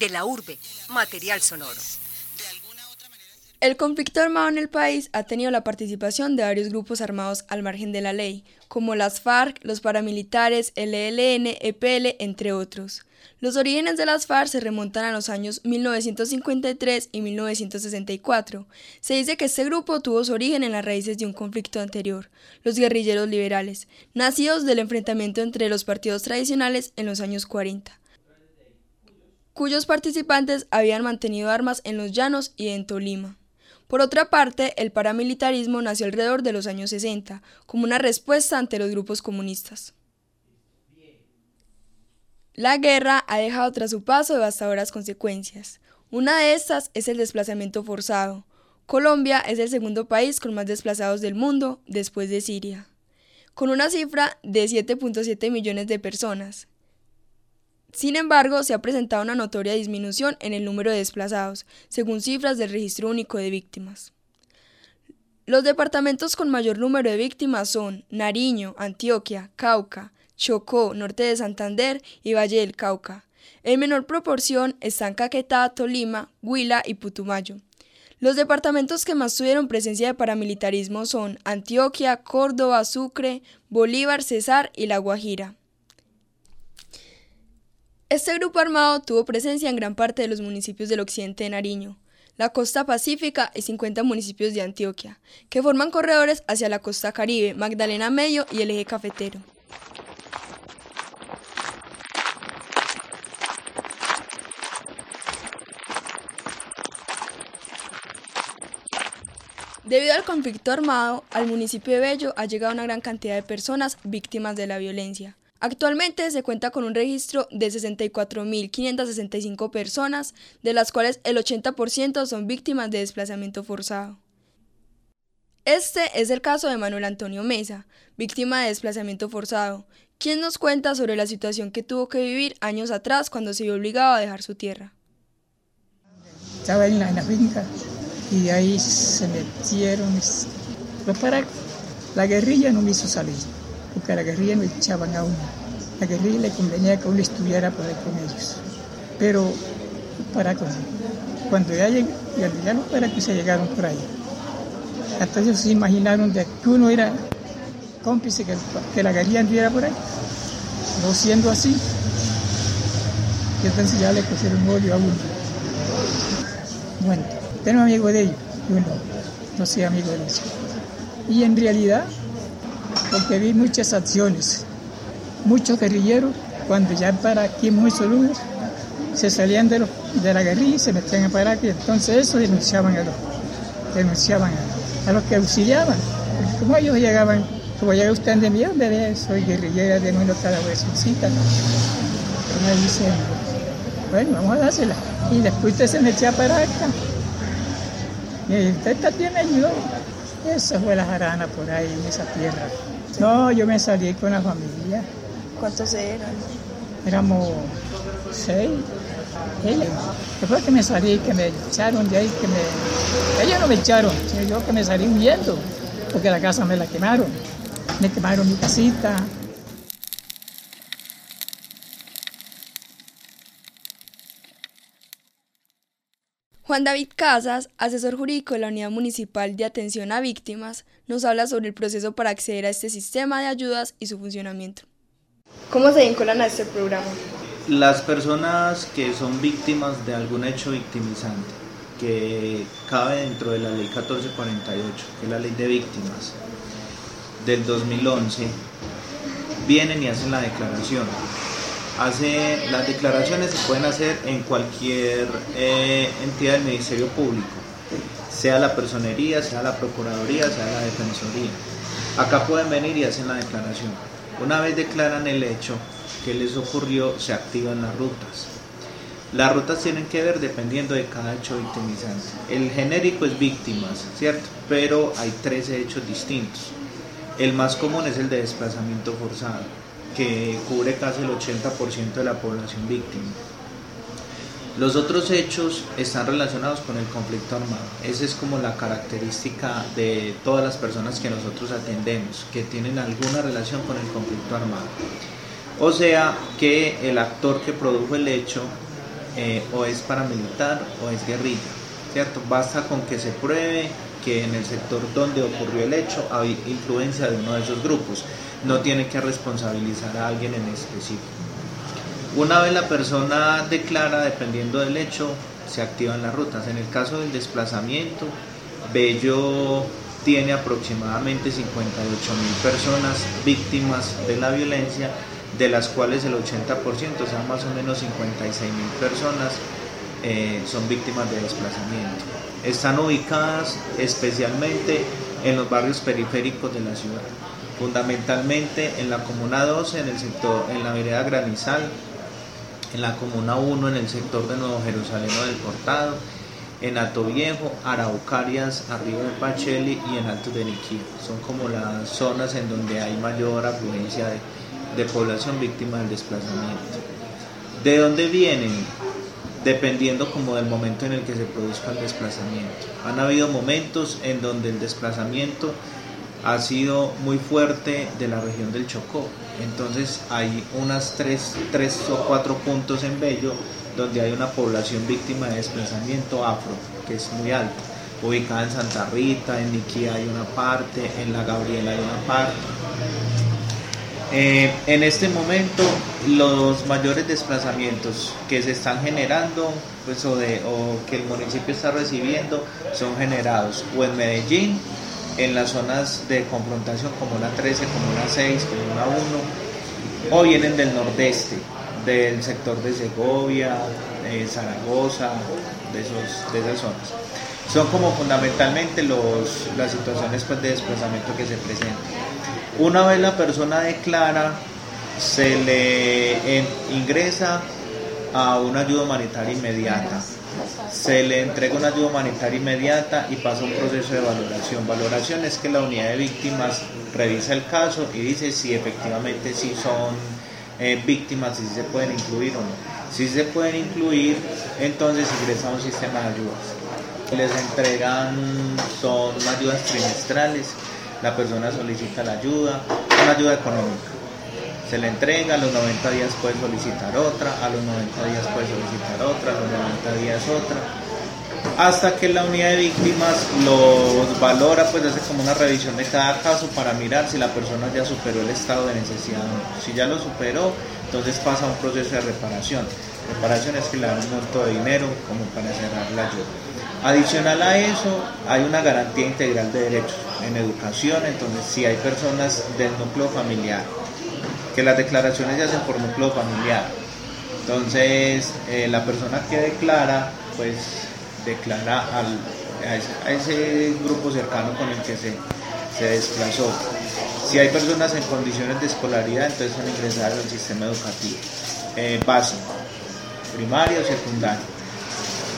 De la urbe, material sonoro. El conflicto armado en el país ha tenido la participación de varios grupos armados al margen de la ley, como las FARC, los paramilitares, el ELN, EPL, entre otros. Los orígenes de las FARC se remontan a los años 1953 y 1964. Se dice que este grupo tuvo su origen en las raíces de un conflicto anterior, los guerrilleros liberales, nacidos del enfrentamiento entre los partidos tradicionales en los años 40 cuyos participantes habían mantenido armas en los llanos y en Tolima. Por otra parte, el paramilitarismo nació alrededor de los años 60, como una respuesta ante los grupos comunistas. La guerra ha dejado tras su paso devastadoras consecuencias. Una de estas es el desplazamiento forzado. Colombia es el segundo país con más desplazados del mundo, después de Siria, con una cifra de 7.7 millones de personas. Sin embargo, se ha presentado una notoria disminución en el número de desplazados, según cifras del Registro Único de Víctimas. Los departamentos con mayor número de víctimas son Nariño, Antioquia, Cauca, Chocó, Norte de Santander y Valle del Cauca. En menor proporción están Caquetá, Tolima, Huila y Putumayo. Los departamentos que más tuvieron presencia de paramilitarismo son Antioquia, Córdoba, Sucre, Bolívar, Cesar y La Guajira. Este grupo armado tuvo presencia en gran parte de los municipios del occidente de Nariño, la costa pacífica y 50 municipios de Antioquia, que forman corredores hacia la costa caribe, Magdalena Medio y el eje cafetero. Debido al conflicto armado, al municipio de Bello ha llegado una gran cantidad de personas víctimas de la violencia. Actualmente se cuenta con un registro de 64.565 personas, de las cuales el 80% son víctimas de desplazamiento forzado. Este es el caso de Manuel Antonio Mesa, víctima de desplazamiento forzado, quien nos cuenta sobre la situación que tuvo que vivir años atrás cuando se vio obligado a dejar su tierra. Estaba en la, y ahí se metieron para la guerrilla no me hizo salir porque la guerrilla no echaban a uno. La guerrilla le convenía que uno estuviera por ahí con ellos. Pero para con cuando ya llegaron, ya no para que se llegaron por ahí. Ellos se imaginaron de que uno era cómplice que, la guerrilla anduviera por ahí. No siendo así. Y entonces ya le pusieron odio a uno. Bueno, tengo amigo de ellos, yo no, no soy amigo de ellos. Y en realidad porque vi muchas acciones. Muchos guerrilleros, cuando ya para aquí en lugar, se salían de, de la guerrilla y se metían a parar aquí. Entonces eso denunciaban a los, denunciaban a, los que auxiliaban. Porque como ellos llegaban, como llega usted de mí, bebé, soy guerrillera de nuevo cada vez cita. Y dicen, bueno, vamos a dársela. Y después usted se metía a parar acá. Y usted también me ayudó. Esa fue la jarana por ahí, en esa tierra. No, yo me salí con la familia. ¿Cuántos eran? Éramos seis. Después que me salí, que me echaron de ahí, que me... Ellos no me echaron, sino yo que me salí huyendo, porque la casa me la quemaron. Me quemaron mi casita, Juan David Casas, asesor jurídico de la Unidad Municipal de Atención a Víctimas, nos habla sobre el proceso para acceder a este sistema de ayudas y su funcionamiento. ¿Cómo se vinculan a este programa? Las personas que son víctimas de algún hecho victimizante, que cabe dentro de la Ley 1448, que es la Ley de Víctimas del 2011, vienen y hacen la declaración hace las declaraciones se pueden hacer en cualquier eh, entidad del Ministerio Público, sea la personería, sea la procuraduría, sea la defensoría. Acá pueden venir y hacen la declaración. Una vez declaran el hecho que les ocurrió, se activan las rutas. Las rutas tienen que ver dependiendo de cada hecho victimizante. El genérico es víctimas, ¿cierto? Pero hay 13 hechos distintos. El más común es el de desplazamiento forzado que cubre casi el 80% de la población víctima. Los otros hechos están relacionados con el conflicto armado. Esa es como la característica de todas las personas que nosotros atendemos, que tienen alguna relación con el conflicto armado. O sea que el actor que produjo el hecho eh, o es paramilitar o es guerrilla, ¿cierto? Basta con que se pruebe que en el sector donde ocurrió el hecho hay influencia de uno de esos grupos. No tiene que responsabilizar a alguien en específico. Una vez la persona declara, dependiendo del hecho, se activan las rutas. En el caso del desplazamiento, Bello tiene aproximadamente 58 mil personas víctimas de la violencia, de las cuales el 80%, o sea, más o menos 56 mil personas, eh, son víctimas de desplazamiento. Están ubicadas especialmente en los barrios periféricos de la ciudad, fundamentalmente en la Comuna 12, en el sector, en la vereda Granizal, en la Comuna 1, en el sector de Nuevo Jerusalén del Cortado, en Ato Viejo, Araucarias, arriba de Pacheli y en Alto de Niquía. Son como las zonas en donde hay mayor afluencia de, de población víctima del desplazamiento. ¿De dónde vienen? dependiendo como del momento en el que se produzca el desplazamiento. Han habido momentos en donde el desplazamiento ha sido muy fuerte de la región del Chocó. Entonces hay unas tres, tres o cuatro puntos en Bello donde hay una población víctima de desplazamiento afro, que es muy alta. Ubicada en Santa Rita, en Niquía hay una parte, en La Gabriela hay una parte. Eh, en este momento los mayores desplazamientos que se están generando pues, o, de, o que el municipio está recibiendo son generados o en Medellín, en las zonas de confrontación como la 13, como la 6, como la 1, o vienen del nordeste, del sector de Segovia, Zaragoza, de, esos, de esas zonas. Son como fundamentalmente los, las situaciones pues, de desplazamiento que se presentan. Una vez la persona declara, se le ingresa a una ayuda humanitaria inmediata. Se le entrega una ayuda humanitaria inmediata y pasa un proceso de valoración. Valoración es que la unidad de víctimas revisa el caso y dice si efectivamente sí son eh, víctimas, si se pueden incluir o no. Si se pueden incluir, entonces ingresa a un sistema de ayudas. Les entregan, son ayudas trimestrales la persona solicita la ayuda, una ayuda económica. Se le entrega, a los 90 días puede solicitar otra, a los 90 días puede solicitar otra, a los 90 días otra, hasta que la unidad de víctimas los valora, pues hace como una revisión de cada caso para mirar si la persona ya superó el estado de necesidad. Si ya lo superó, entonces pasa un proceso de reparación. Reparación es que le dan un monto de dinero como para cerrar la ayuda. Adicional a eso, hay una garantía integral de derechos en educación, entonces si hay personas del núcleo familiar, que las declaraciones se hacen por núcleo familiar, entonces eh, la persona que declara, pues declara al, a, ese, grupo cercano con el que se, se desplazó. Si hay personas en condiciones de escolaridad, entonces son ingresadas al sistema educativo eh, básico, primario o secundario.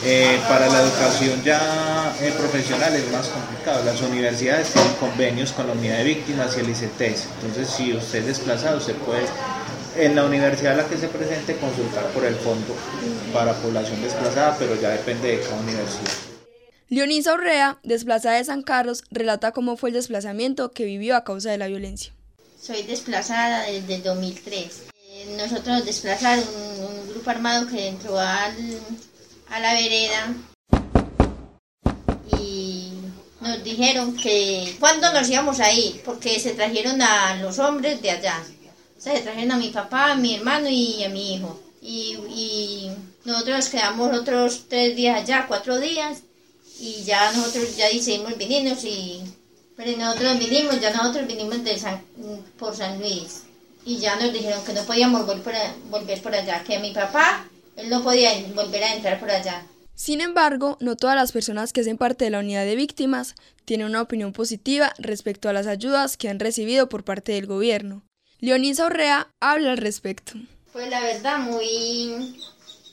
Eh, para la educación ya eh, profesional es más complicado. Las universidades tienen convenios con la unidad de víctimas y el ICTS. Entonces, si usted es desplazado, usted puede en la universidad a la que se presente consultar por el fondo para población desplazada, pero ya depende de cada universidad. Leonisa Urrea, desplazada de San Carlos, relata cómo fue el desplazamiento que vivió a causa de la violencia. Soy desplazada desde el 2003. Eh, nosotros nos desplazaron un grupo armado que entró al a la vereda y nos dijeron que cuándo nos íbamos a ir, porque se trajeron a los hombres de allá. O sea, se trajeron a mi papá, a mi hermano y a mi hijo. Y, y nosotros nos quedamos otros tres días allá, cuatro días, y ya nosotros ya decidimos vinimos y pero nosotros vinimos, ya nosotros vinimos de por San Luis y ya nos dijeron que no podíamos volver por, volver por allá, que mi papá él no podía volver a entrar por allá. Sin embargo, no todas las personas que hacen parte de la unidad de víctimas tienen una opinión positiva respecto a las ayudas que han recibido por parte del gobierno. Leonisa Orrea habla al respecto. Pues la verdad, muy,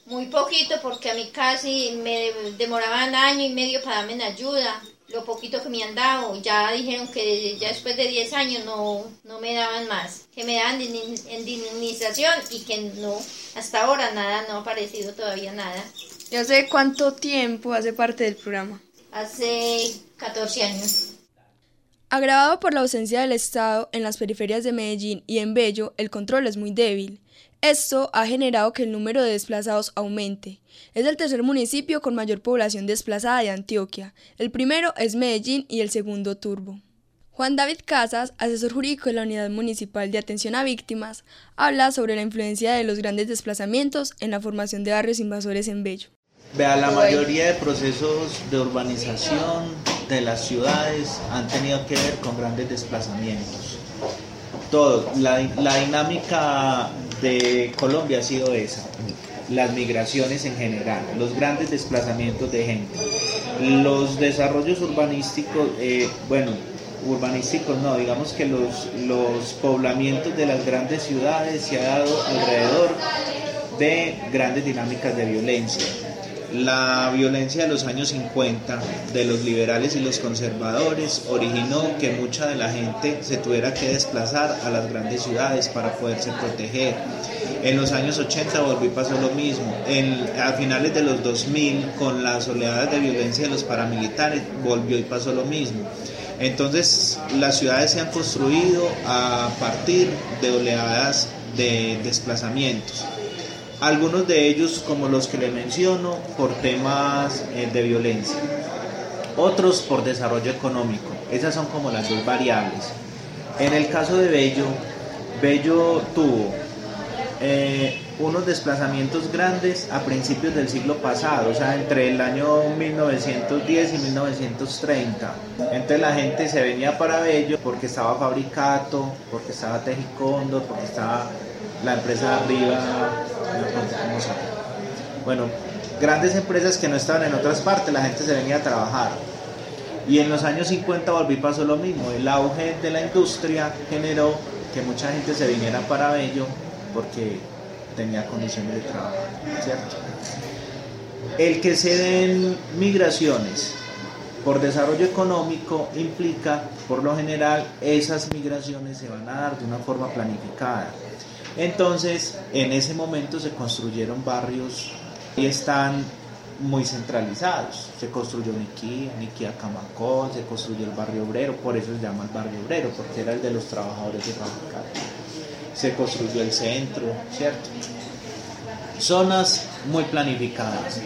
muy poquito, porque a mí casi me demoraban año y medio para darme ayuda lo poquito que me han dado, ya dijeron que ya después de 10 años no, no me daban más, que me daban indemnización y que no, hasta ahora nada, no ha aparecido todavía nada. ¿Y hace cuánto tiempo hace parte del programa? Hace 14 años. Agravado por la ausencia del Estado en las periferias de Medellín y en Bello, el control es muy débil. Esto ha generado que el número de desplazados aumente. Es el tercer municipio con mayor población desplazada de Antioquia. El primero es Medellín y el segundo Turbo. Juan David Casas, asesor jurídico de la Unidad Municipal de Atención a Víctimas, habla sobre la influencia de los grandes desplazamientos en la formación de barrios invasores en Bello. Vea, la mayoría de procesos de urbanización de las ciudades han tenido que ver con grandes desplazamientos. Todo, la, la dinámica de Colombia ha sido esa, las migraciones en general, los grandes desplazamientos de gente, los desarrollos urbanísticos, eh, bueno, urbanísticos no, digamos que los, los poblamientos de las grandes ciudades se ha dado alrededor de grandes dinámicas de violencia la violencia de los años 50 de los liberales y los conservadores originó que mucha de la gente se tuviera que desplazar a las grandes ciudades para poderse proteger. En los años 80 volvió y pasó lo mismo. En, a finales de los 2000, con las oleadas de violencia de los paramilitares, volvió y pasó lo mismo. Entonces, las ciudades se han construido a partir de oleadas de desplazamientos. Algunos de ellos, como los que le menciono, por temas eh, de violencia. Otros por desarrollo económico. Esas son como las dos variables. En el caso de Bello, Bello tuvo eh, unos desplazamientos grandes a principios del siglo pasado, o sea, entre el año 1910 y 1930. Entonces la gente se venía para Bello porque estaba Fabricato, porque estaba Tejicondo, porque estaba la empresa arriba, bueno, grandes empresas que no estaban en otras partes, la gente se venía a trabajar. Y en los años 50 volví pasó lo mismo, el auge de la industria generó que mucha gente se viniera para Bello porque tenía condiciones de trabajo, ¿cierto? El que se den migraciones por desarrollo económico implica, por lo general, esas migraciones se van a dar de una forma planificada. Entonces, en ese momento se construyeron barrios y están muy centralizados. Se construyó Niquía, Niquía Camacón, se construyó el barrio obrero, por eso se llama el barrio obrero, porque era el de los trabajadores de fábrica. Se construyó el centro, ¿cierto? Zonas muy planificadas.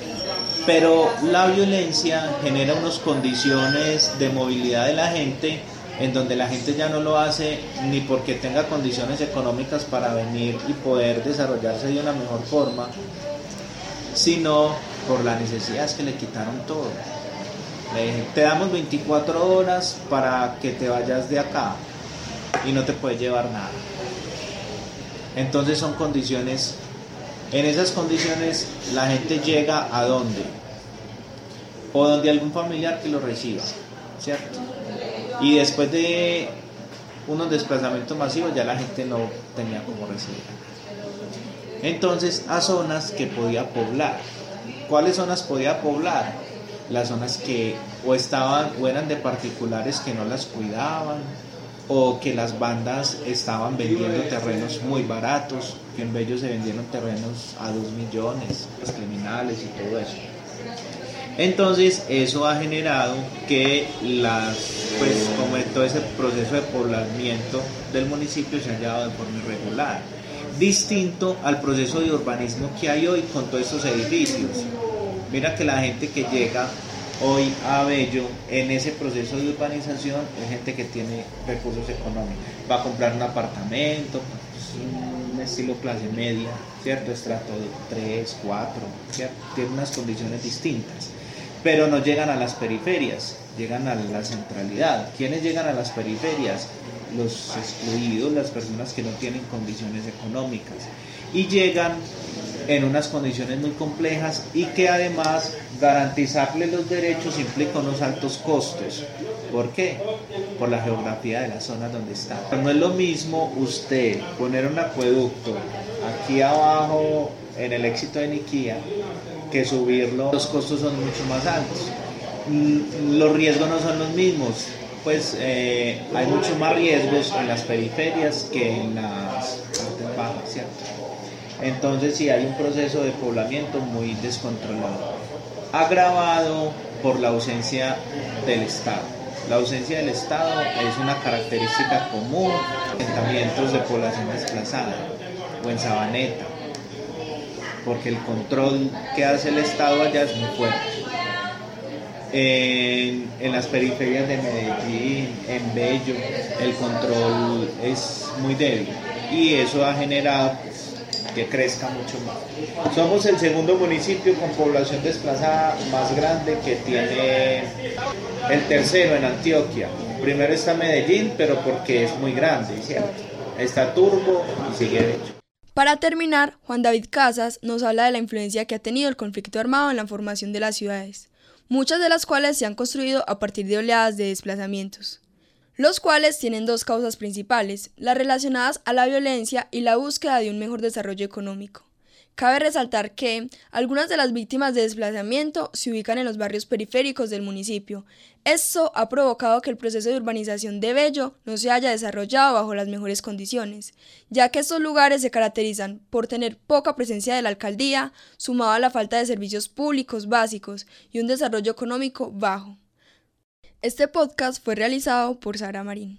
Pero la violencia genera unas condiciones de movilidad de la gente en donde la gente ya no lo hace ni porque tenga condiciones económicas para venir y poder desarrollarse de una mejor forma, sino por la necesidad que le quitaron todo. Le dije, te damos 24 horas para que te vayas de acá y no te puedes llevar nada. Entonces son condiciones, en esas condiciones la gente llega a dónde? O donde algún familiar que lo reciba, ¿cierto? Y después de unos desplazamientos masivos ya la gente no tenía como recibir. Entonces a zonas que podía poblar. ¿Cuáles zonas podía poblar? Las zonas que o estaban o eran de particulares que no las cuidaban o que las bandas estaban vendiendo terrenos muy baratos, que en Bello se vendieron terrenos a 2 millones, los criminales y todo eso. Entonces eso ha generado que las, pues como todo ese proceso de poblamiento del municipio se haya llevado de forma irregular, distinto al proceso de urbanismo que hay hoy con todos estos edificios. Mira que la gente que llega hoy a Bello en ese proceso de urbanización es gente que tiene recursos económicos, va a comprar un apartamento, pues, un estilo clase media, ¿cierto? Estrato 3, 4, ¿cierto? Tiene unas condiciones distintas pero no llegan a las periferias, llegan a la centralidad. ¿Quiénes llegan a las periferias? Los excluidos, las personas que no tienen condiciones económicas. Y llegan en unas condiciones muy complejas y que además garantizarle los derechos implica unos altos costos. ¿Por qué? Por la geografía de las zonas donde está. No es lo mismo usted poner un acueducto aquí abajo en el éxito de Niquía que subirlo, los costos son mucho más altos. Mm, los riesgos no son los mismos, pues eh, hay mucho más riesgos en las periferias que en las. Entonces sí hay un proceso de poblamiento muy descontrolado, agravado por la ausencia del Estado. La ausencia del Estado es una característica común en asentamientos de población desplazada o en Sabaneta, porque el control que hace el Estado allá es muy fuerte. En, en, las periferias de Medellín, en Bello, el control es muy débil y eso ha generado que crezca mucho más. Somos el segundo municipio con población desplazada más grande que tiene el tercero en Antioquia. Primero está Medellín, pero porque es muy grande, ¿cierto? Está Turbo y sigue Bello. Para terminar, Juan David Casas nos habla de la influencia que ha tenido el conflicto armado en la formación de las ciudades, muchas de las cuales se han construido a partir de oleadas de desplazamientos los cuales tienen dos causas principales, las relacionadas a la violencia y la búsqueda de un mejor desarrollo económico. Cabe resaltar que algunas de las víctimas de desplazamiento se ubican en los barrios periféricos del municipio. Esto ha provocado que el proceso de urbanización de Bello no se haya desarrollado bajo las mejores condiciones, ya que estos lugares se caracterizan por tener poca presencia de la alcaldía, sumado a la falta de servicios públicos básicos y un desarrollo económico bajo. Este podcast fue realizado por Sara Marín.